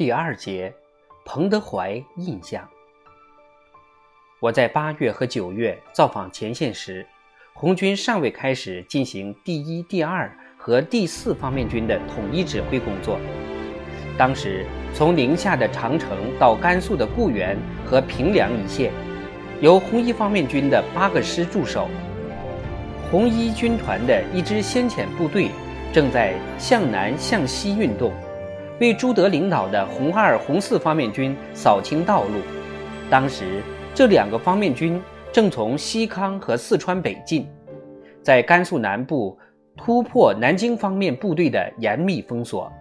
第二节，彭德怀印象。我在八月和九月造访前线时，红军尚未开始进行第一、第二和第四方面军的统一指挥工作。当时，从宁夏的长城到甘肃的固原和平凉一线，由红一方面军的八个师驻守。红一军团的一支先遣部队正在向南向西运动。为朱德领导的红二、红四方面军扫清道路。当时，这两个方面军正从西康和四川北进，在甘肃南部突破南京方面部队的严密封锁。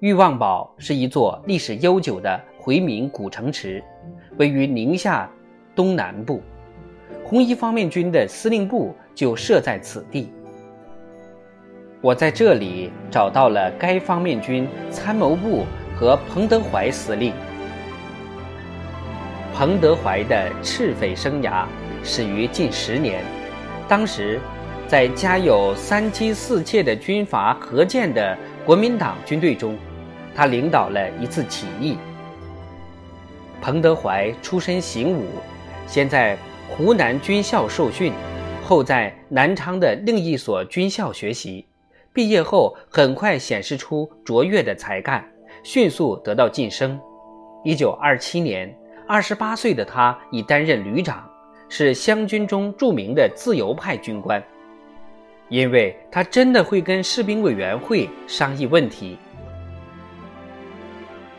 裕旺堡是一座历史悠久的回民古城池，位于宁夏东南部，红一方面军的司令部就设在此地。我在这里找到了该方面军参谋部和彭德怀司令。彭德怀的赤匪生涯始于近十年，当时，在家有三妻四妾的军阀何健的国民党军队中，他领导了一次起义。彭德怀出身行武，先在湖南军校受训，后在南昌的另一所军校学习。毕业后，很快显示出卓越的才干，迅速得到晋升。一九二七年，二十八岁的他已担任旅长，是湘军中著名的自由派军官。因为他真的会跟士兵委员会商议问题。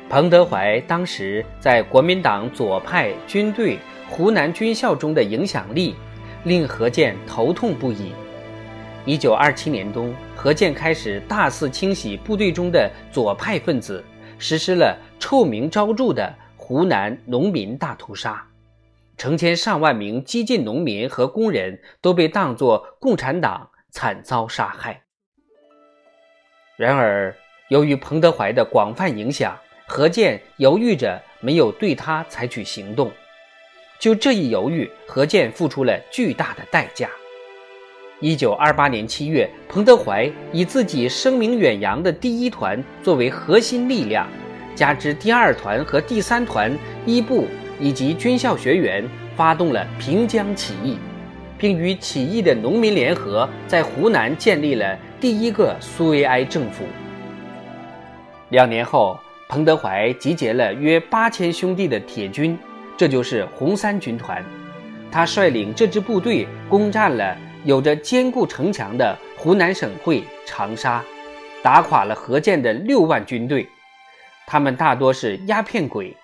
彭德怀当时在国民党左派军队湖南军校中的影响力，令何键头痛不已。一九二七年冬，何健开始大肆清洗部队中的左派分子，实施了臭名昭著的湖南农民大屠杀，成千上万名激进农民和工人都被当作共产党惨遭杀害。然而，由于彭德怀的广泛影响，何健犹豫着没有对他采取行动。就这一犹豫，何健付出了巨大的代价。一九二八年七月，彭德怀以自己声名远扬的第一团作为核心力量，加之第二团和第三团一部以及军校学员，发动了平江起义，并与起义的农民联合，在湖南建立了第一个苏维埃政府。两年后，彭德怀集结了约八千兄弟的铁军，这就是红三军团，他率领这支部队攻占了。有着坚固城墙的湖南省会长沙，打垮了何键的六万军队，他们大多是鸦片鬼。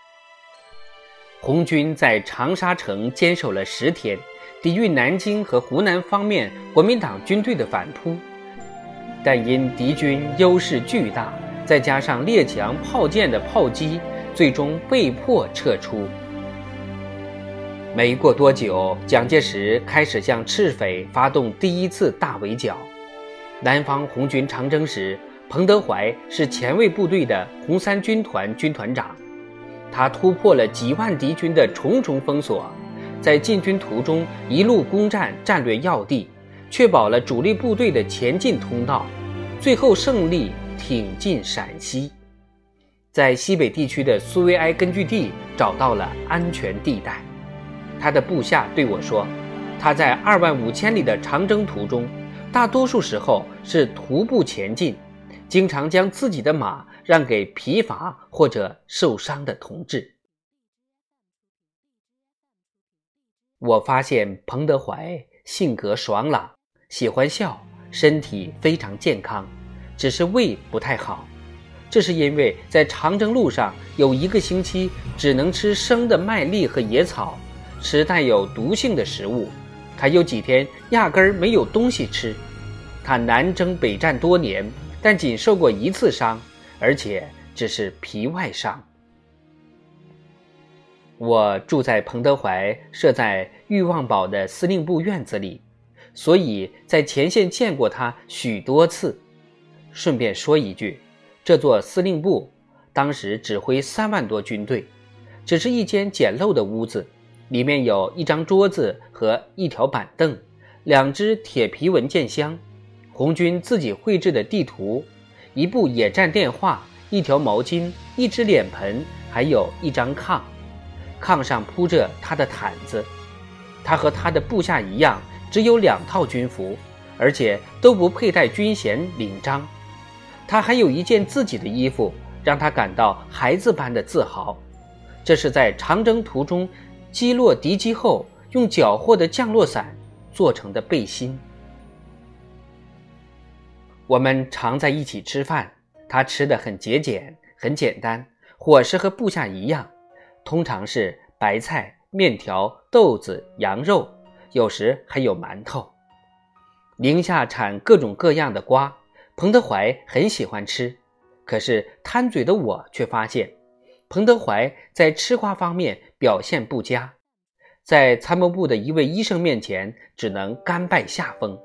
红军在长沙城坚守了十天，抵御南京和湖南方面国民党军队的反扑，但因敌军优势巨大，再加上列强炮舰的炮击，最终被迫撤出。没过多久，蒋介石开始向赤匪发动第一次大围剿。南方红军长征时，彭德怀是前卫部队的红三军团军团长，他突破了几万敌军的重重封锁，在进军途中一路攻占战略要地，确保了主力部队的前进通道，最后胜利挺进陕西，在西北地区的苏维埃根据地找到了安全地带。他的部下对我说：“他在二万五千里的长征途中，大多数时候是徒步前进，经常将自己的马让给疲乏或者受伤的同志。”我发现彭德怀性格爽朗，喜欢笑，身体非常健康，只是胃不太好。这是因为在长征路上有一个星期只能吃生的麦粒和野草。吃带有毒性的食物，还有几天压根儿没有东西吃。他南征北战多年，但仅受过一次伤，而且只是皮外伤。我住在彭德怀设在欲望堡的司令部院子里，所以在前线见过他许多次。顺便说一句，这座司令部当时指挥三万多军队，只是一间简陋的屋子。里面有一张桌子和一条板凳，两只铁皮文件箱，红军自己绘制的地图，一部野战电话，一条毛巾、一只脸盆，还有一张炕。炕上铺着他的毯子。他和他的部下一样，只有两套军服，而且都不佩戴军衔领章。他还有一件自己的衣服，让他感到孩子般的自豪。这是在长征途中击落敌机后用缴获的降落伞做成的背心。我们常在一起吃饭，他吃的很节俭，很简单，伙食和部下一样，通常是白菜、面条、豆子、羊肉，有时还有馒头。宁夏产各种各样的瓜，彭德怀很喜欢吃，可是贪嘴的我却发现，彭德怀在吃瓜方面表现不佳，在参谋部的一位医生面前只能甘拜下风。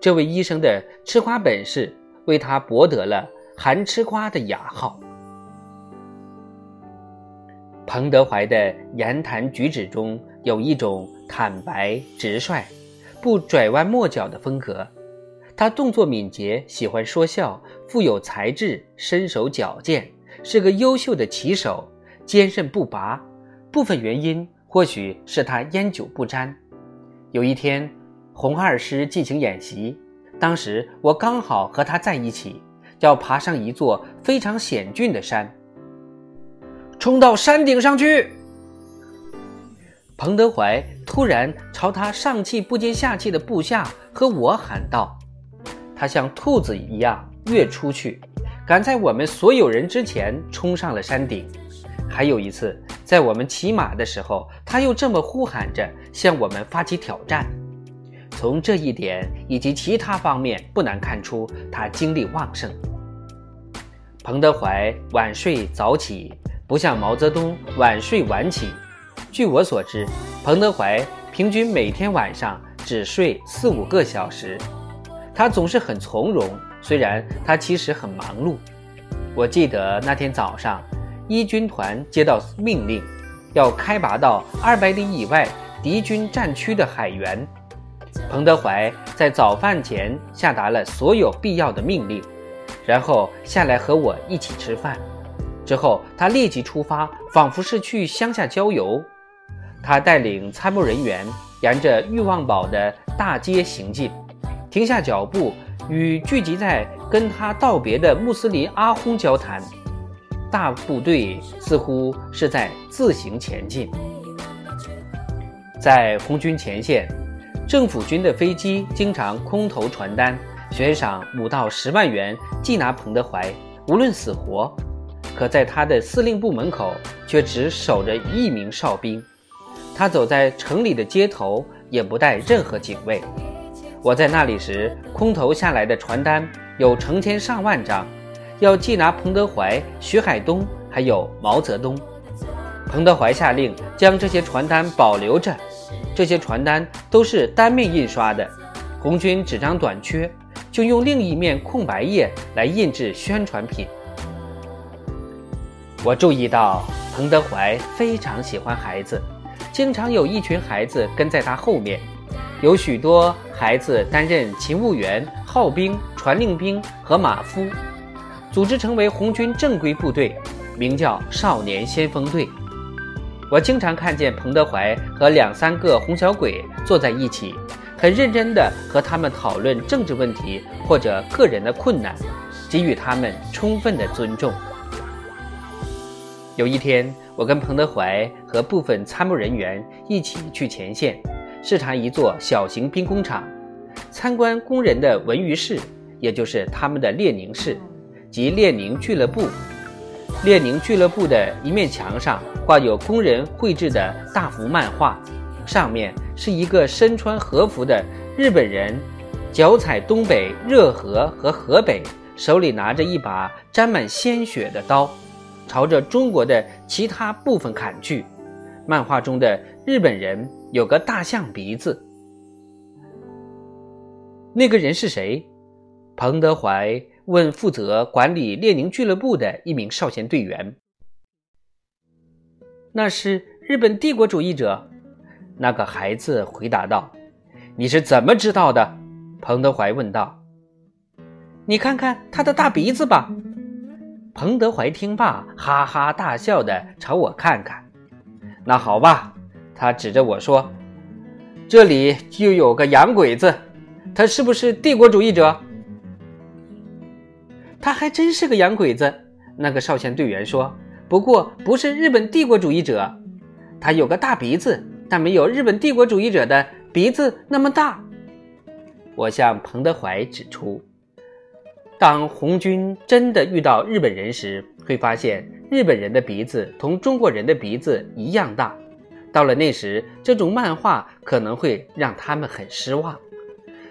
这位医生的吃瓜本事为他博得了“韩吃瓜”的雅号。彭德怀的言谈举止中有一种坦白直率、不拐弯抹角的风格。他动作敏捷，喜欢说笑，富有才智，身手矫健，是个优秀的棋手，坚韧不拔。部分原因或许是他烟酒不沾。有一天。红二师进行演习，当时我刚好和他在一起，要爬上一座非常险峻的山。冲到山顶上去！彭德怀突然朝他上气不接下气的部下和我喊道：“他像兔子一样跃出去，赶在我们所有人之前冲上了山顶。还有一次，在我们骑马的时候，他又这么呼喊着向我们发起挑战。”从这一点以及其他方面，不难看出他精力旺盛。彭德怀晚睡早起，不像毛泽东晚睡晚起。据我所知，彭德怀平均每天晚上只睡四五个小时。他总是很从容，虽然他其实很忙碌。我记得那天早上，一军团接到命令，要开拔到二百里以外敌军战区的海员。彭德怀在早饭前下达了所有必要的命令，然后下来和我一起吃饭。之后，他立即出发，仿佛是去乡下郊游。他带领参谋人员沿着欲望堡的大街行进，停下脚步，与聚集在跟他道别的穆斯林阿訇交谈。大部队似乎是在自行前进，在红军前线。政府军的飞机经常空投传单，悬赏五到十万元缉拿彭德怀，无论死活。可在他的司令部门口，却只守着一名哨兵。他走在城里的街头，也不带任何警卫。我在那里时，空投下来的传单有成千上万张，要缉拿彭德怀、徐海东，还有毛泽东。彭德怀下令将这些传单保留着。这些传单都是单面印刷的，红军纸张短缺，就用另一面空白页来印制宣传品。我注意到彭德怀非常喜欢孩子，经常有一群孩子跟在他后面，有许多孩子担任勤务员、号兵、传令兵和马夫，组织成为红军正规部队，名叫少年先锋队。我经常看见彭德怀和两三个红小鬼坐在一起，很认真地和他们讨论政治问题或者个人的困难，给予他们充分的尊重。有一天，我跟彭德怀和部分参谋人员一起去前线，视察一座小型兵工厂，参观工人的文娱室，也就是他们的列宁室及列宁俱乐部。列宁俱乐部的一面墙上挂有工人绘制的大幅漫画，上面是一个身穿和服的日本人，脚踩东北热河和河北，手里拿着一把沾满鲜血的刀，朝着中国的其他部分砍去。漫画中的日本人有个大象鼻子。那个人是谁？彭德怀。问负责管理列宁俱乐部的一名少先队员：“那是日本帝国主义者。”那个孩子回答道：“你是怎么知道的？”彭德怀问道。“你看看他的大鼻子吧。”彭德怀听罢，哈哈大笑的朝我看看。那好吧，他指着我说：“这里就有个洋鬼子，他是不是帝国主义者？”他还真是个洋鬼子。那个少先队员说：“不过不是日本帝国主义者，他有个大鼻子，但没有日本帝国主义者的鼻子那么大。”我向彭德怀指出，当红军真的遇到日本人时，会发现日本人的鼻子同中国人的鼻子一样大。到了那时，这种漫画可能会让他们很失望，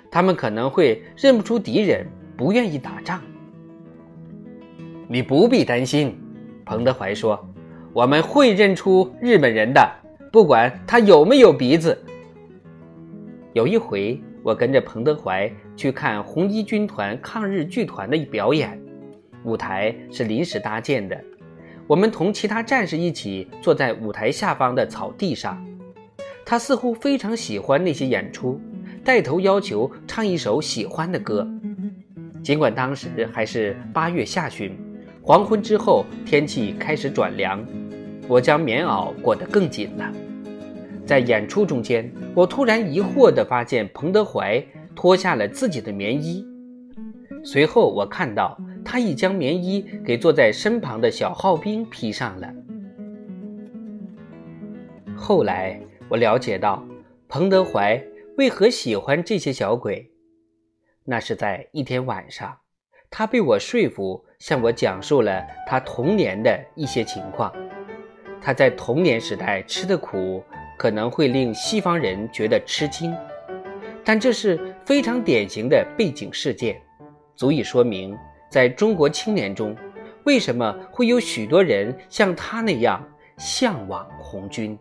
他们可能会认不出敌人，不愿意打仗。你不必担心，彭德怀说：“我们会认出日本人的，不管他有没有鼻子。”有一回，我跟着彭德怀去看红一军团抗日剧团的表演，舞台是临时搭建的，我们同其他战士一起坐在舞台下方的草地上。他似乎非常喜欢那些演出，带头要求唱一首喜欢的歌，尽管当时还是八月下旬。黄昏之后，天气开始转凉，我将棉袄裹得更紧了。在演出中间，我突然疑惑地发现彭德怀脱下了自己的棉衣，随后我看到他已将棉衣给坐在身旁的小号兵披上了。后来我了解到，彭德怀为何喜欢这些小鬼，那是在一天晚上。他被我说服，向我讲述了他童年的一些情况。他在童年时代吃的苦，可能会令西方人觉得吃惊，但这是非常典型的背景事件，足以说明在中国青年中，为什么会有许多人像他那样向往红军。